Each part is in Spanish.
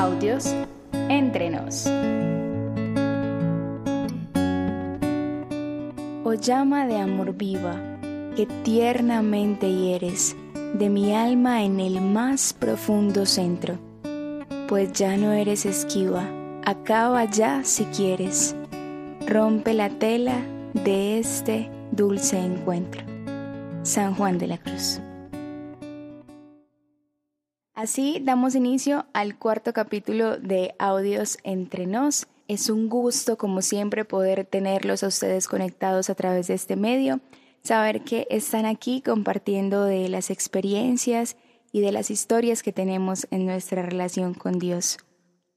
Audios entre nos. Oh llama de amor viva, que tiernamente hieres de mi alma en el más profundo centro, pues ya no eres esquiva, acaba ya si quieres, rompe la tela de este dulce encuentro. San Juan de la Cruz. Así damos inicio al cuarto capítulo de Audios entre nos. Es un gusto, como siempre, poder tenerlos a ustedes conectados a través de este medio, saber que están aquí compartiendo de las experiencias y de las historias que tenemos en nuestra relación con Dios.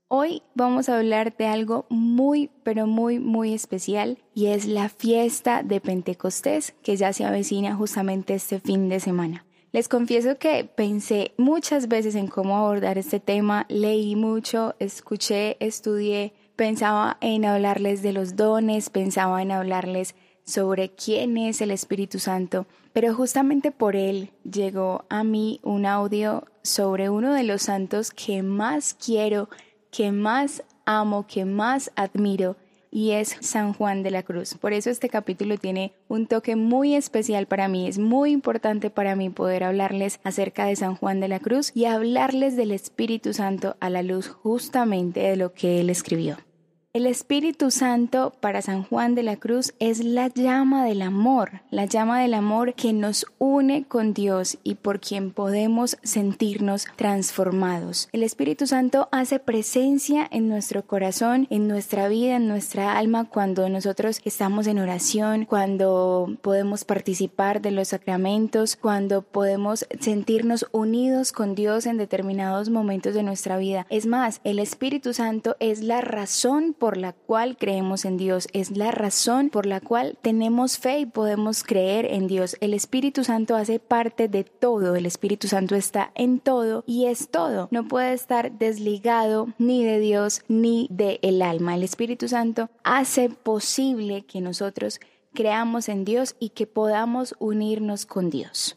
Hoy vamos a hablar de algo muy, pero muy, muy especial y es la fiesta de Pentecostés que ya se avecina justamente este fin de semana. Les confieso que pensé muchas veces en cómo abordar este tema, leí mucho, escuché, estudié, pensaba en hablarles de los dones, pensaba en hablarles sobre quién es el Espíritu Santo, pero justamente por él llegó a mí un audio sobre uno de los santos que más quiero, que más amo, que más admiro y es San Juan de la Cruz. Por eso este capítulo tiene un toque muy especial para mí. Es muy importante para mí poder hablarles acerca de San Juan de la Cruz y hablarles del Espíritu Santo a la luz justamente de lo que él escribió. El Espíritu Santo para San Juan de la Cruz es la llama del amor, la llama del amor que nos une con Dios y por quien podemos sentirnos transformados. El Espíritu Santo hace presencia en nuestro corazón, en nuestra vida, en nuestra alma cuando nosotros estamos en oración, cuando podemos participar de los sacramentos, cuando podemos sentirnos unidos con Dios en determinados momentos de nuestra vida. Es más, el Espíritu Santo es la razón por la cual creemos en Dios, es la razón por la cual tenemos fe y podemos creer en Dios. El Espíritu Santo hace parte de todo, el Espíritu Santo está en todo y es todo. No puede estar desligado ni de Dios ni de el alma. El Espíritu Santo hace posible que nosotros creamos en Dios y que podamos unirnos con Dios.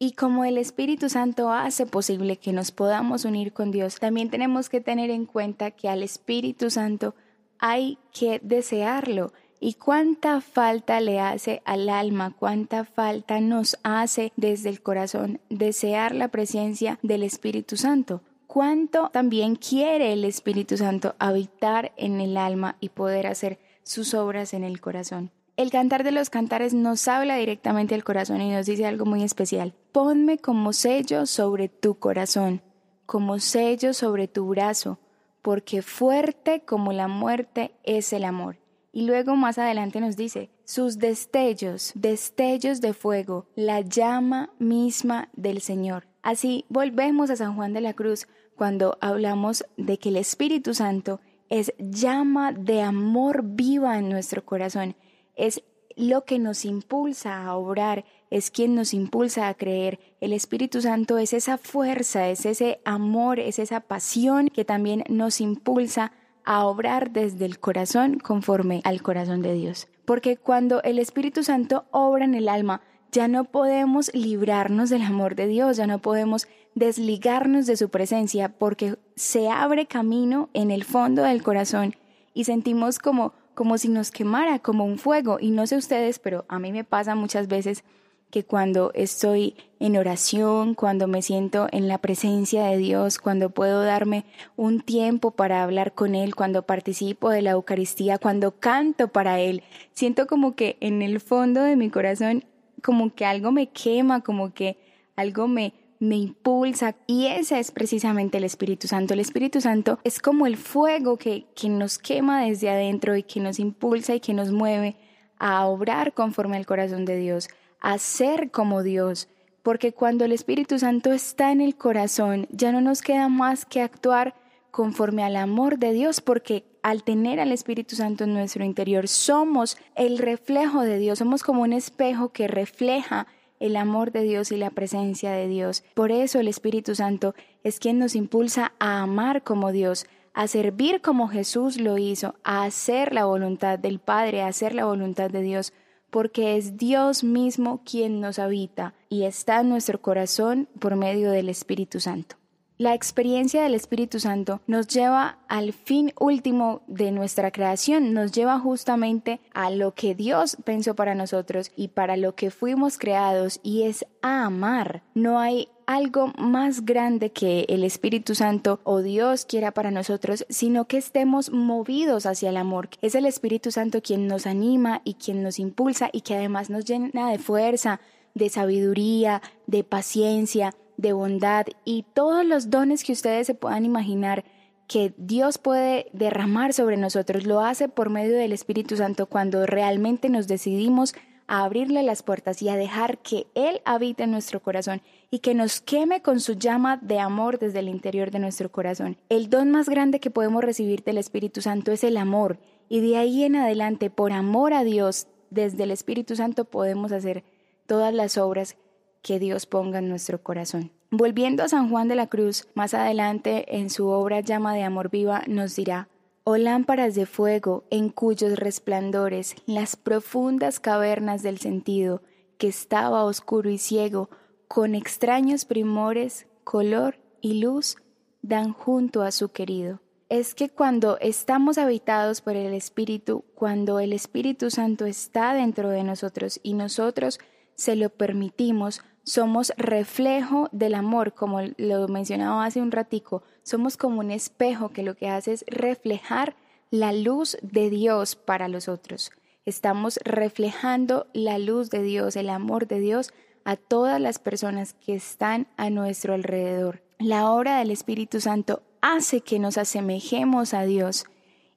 Y como el Espíritu Santo hace posible que nos podamos unir con Dios, también tenemos que tener en cuenta que al Espíritu Santo hay que desearlo. Y cuánta falta le hace al alma, cuánta falta nos hace desde el corazón desear la presencia del Espíritu Santo. Cuánto también quiere el Espíritu Santo habitar en el alma y poder hacer sus obras en el corazón. El cantar de los cantares nos habla directamente al corazón y nos dice algo muy especial. Ponme como sello sobre tu corazón, como sello sobre tu brazo, porque fuerte como la muerte es el amor. Y luego más adelante nos dice, sus destellos, destellos de fuego, la llama misma del Señor. Así volvemos a San Juan de la Cruz cuando hablamos de que el Espíritu Santo es llama de amor viva en nuestro corazón es lo que nos impulsa a obrar, es quien nos impulsa a creer. El Espíritu Santo es esa fuerza, es ese amor, es esa pasión que también nos impulsa a obrar desde el corazón conforme al corazón de Dios. Porque cuando el Espíritu Santo obra en el alma, ya no podemos librarnos del amor de Dios, ya no podemos desligarnos de su presencia, porque se abre camino en el fondo del corazón y sentimos como como si nos quemara, como un fuego. Y no sé ustedes, pero a mí me pasa muchas veces que cuando estoy en oración, cuando me siento en la presencia de Dios, cuando puedo darme un tiempo para hablar con Él, cuando participo de la Eucaristía, cuando canto para Él, siento como que en el fondo de mi corazón, como que algo me quema, como que algo me, me impulsa y ese es precisamente el Espíritu Santo. El Espíritu Santo es como el fuego que, que nos quema desde adentro y que nos impulsa y que nos mueve a obrar conforme al corazón de Dios, a ser como Dios, porque cuando el Espíritu Santo está en el corazón ya no nos queda más que actuar conforme al amor de Dios, porque al tener al Espíritu Santo en nuestro interior somos el reflejo de Dios, somos como un espejo que refleja el amor de Dios y la presencia de Dios. Por eso el Espíritu Santo es quien nos impulsa a amar como Dios, a servir como Jesús lo hizo, a hacer la voluntad del Padre, a hacer la voluntad de Dios, porque es Dios mismo quien nos habita y está en nuestro corazón por medio del Espíritu Santo. La experiencia del Espíritu Santo nos lleva al fin último de nuestra creación, nos lleva justamente a lo que Dios pensó para nosotros y para lo que fuimos creados y es a amar. No hay algo más grande que el Espíritu Santo o Dios quiera para nosotros, sino que estemos movidos hacia el amor. Es el Espíritu Santo quien nos anima y quien nos impulsa y que además nos llena de fuerza, de sabiduría, de paciencia, de bondad y todos los dones que ustedes se puedan imaginar que Dios puede derramar sobre nosotros. Lo hace por medio del Espíritu Santo cuando realmente nos decidimos a abrirle las puertas y a dejar que Él habite en nuestro corazón y que nos queme con su llama de amor desde el interior de nuestro corazón. El don más grande que podemos recibir del Espíritu Santo es el amor y de ahí en adelante, por amor a Dios, desde el Espíritu Santo podemos hacer todas las obras que Dios ponga en nuestro corazón. Volviendo a San Juan de la Cruz, más adelante en su obra Llama de Amor Viva nos dirá, o lámparas de fuego en cuyos resplandores las profundas cavernas del sentido, que estaba oscuro y ciego, con extraños primores, color y luz, dan junto a su querido. Es que cuando estamos habitados por el Espíritu, cuando el Espíritu Santo está dentro de nosotros y nosotros se lo permitimos, somos reflejo del amor, como lo mencionaba hace un ratico, somos como un espejo que lo que hace es reflejar la luz de Dios para los otros. Estamos reflejando la luz de Dios, el amor de Dios a todas las personas que están a nuestro alrededor. La obra del Espíritu Santo hace que nos asemejemos a Dios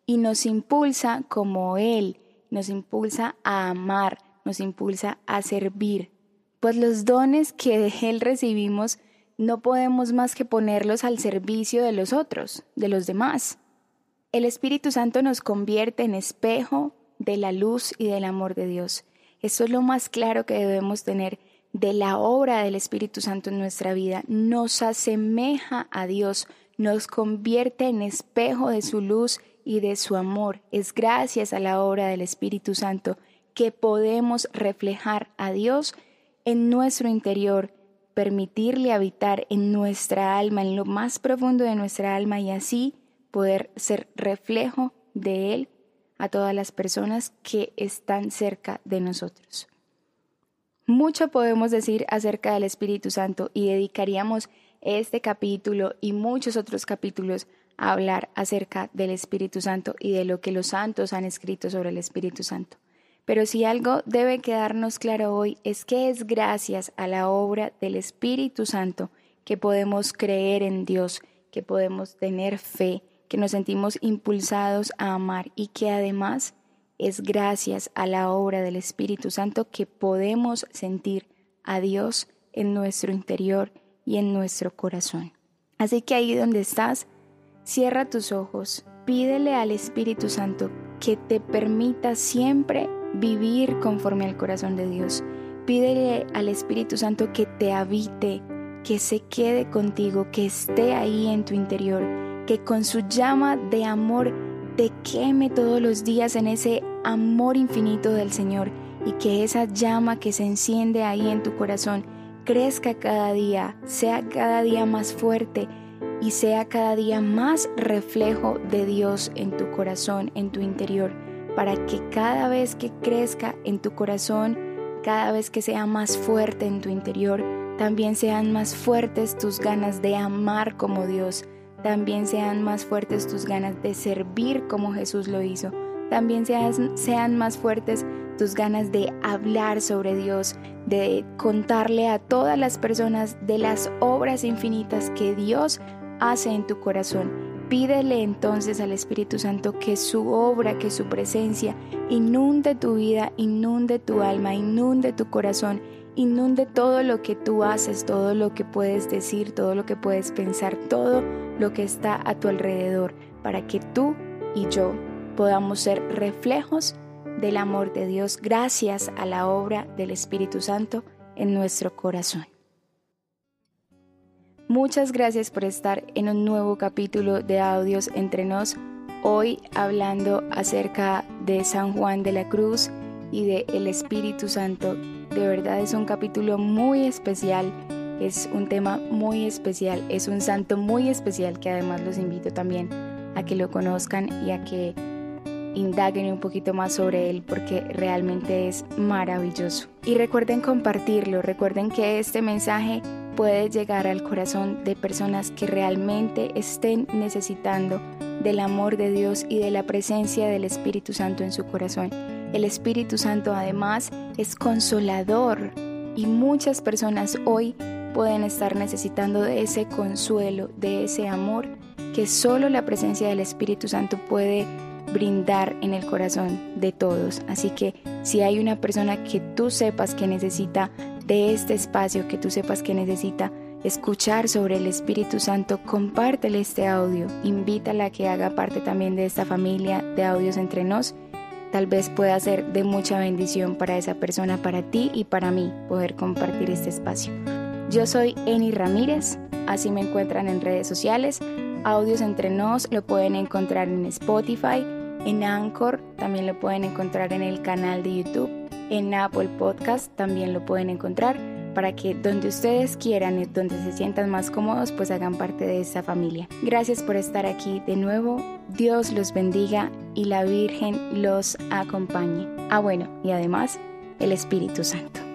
y nos impulsa como Él, nos impulsa a amar, nos impulsa a servir, pues los dones que de Él recibimos no podemos más que ponerlos al servicio de los otros, de los demás. El Espíritu Santo nos convierte en espejo de la luz y del amor de Dios. Eso es lo más claro que debemos tener de la obra del Espíritu Santo en nuestra vida. Nos asemeja a Dios, nos convierte en espejo de su luz y de su amor. Es gracias a la obra del Espíritu Santo que podemos reflejar a Dios en nuestro interior, permitirle habitar en nuestra alma, en lo más profundo de nuestra alma y así poder ser reflejo de Él a todas las personas que están cerca de nosotros. Mucho podemos decir acerca del Espíritu Santo y dedicaríamos este capítulo y muchos otros capítulos a hablar acerca del Espíritu Santo y de lo que los santos han escrito sobre el Espíritu Santo. Pero si algo debe quedarnos claro hoy es que es gracias a la obra del Espíritu Santo que podemos creer en Dios, que podemos tener fe, que nos sentimos impulsados a amar y que además es gracias a la obra del Espíritu Santo que podemos sentir a Dios en nuestro interior y en nuestro corazón. Así que ahí donde estás, cierra tus ojos, pídele al Espíritu Santo que te permita siempre vivir conforme al corazón de Dios. Pídele al Espíritu Santo que te habite, que se quede contigo, que esté ahí en tu interior, que con su llama de amor te queme todos los días en ese amor infinito del Señor y que esa llama que se enciende ahí en tu corazón crezca cada día, sea cada día más fuerte y sea cada día más reflejo de Dios en tu corazón, en tu interior para que cada vez que crezca en tu corazón, cada vez que sea más fuerte en tu interior, también sean más fuertes tus ganas de amar como Dios, también sean más fuertes tus ganas de servir como Jesús lo hizo, también sean, sean más fuertes tus ganas de hablar sobre Dios, de contarle a todas las personas de las obras infinitas que Dios hace en tu corazón Pídele entonces al Espíritu Santo que su obra, que su presencia inunde tu vida, inunde tu alma, inunde tu corazón, inunde todo lo que tú haces, todo lo que puedes decir, todo lo que puedes pensar, todo lo que está a tu alrededor, para que tú y yo podamos ser reflejos del amor de Dios gracias a la obra del Espíritu Santo en nuestro corazón. Muchas gracias por estar en un nuevo capítulo de Audios entre nos, hoy hablando acerca de San Juan de la Cruz y de el Espíritu Santo. De verdad es un capítulo muy especial es un tema muy especial, es un santo muy especial que además los invito también a que lo conozcan y a que indaguen un poquito más sobre él porque realmente es maravilloso. Y recuerden compartirlo, recuerden que este mensaje puede llegar al corazón de personas que realmente estén necesitando del amor de Dios y de la presencia del Espíritu Santo en su corazón. El Espíritu Santo además es consolador y muchas personas hoy pueden estar necesitando de ese consuelo, de ese amor que solo la presencia del Espíritu Santo puede brindar en el corazón de todos. Así que si hay una persona que tú sepas que necesita de este espacio, que tú sepas que necesita escuchar sobre el Espíritu Santo, compártele este audio, invítala a que haga parte también de esta familia de audios entre nos. Tal vez pueda ser de mucha bendición para esa persona, para ti y para mí poder compartir este espacio. Yo soy Eni Ramírez, así me encuentran en redes sociales. Audios entre nos lo pueden encontrar en Spotify, en Anchor, también lo pueden encontrar en el canal de YouTube, en Apple Podcast también lo pueden encontrar para que donde ustedes quieran donde se sientan más cómodos, pues hagan parte de esta familia. Gracias por estar aquí de nuevo. Dios los bendiga y la Virgen los acompañe. Ah, bueno, y además el Espíritu Santo.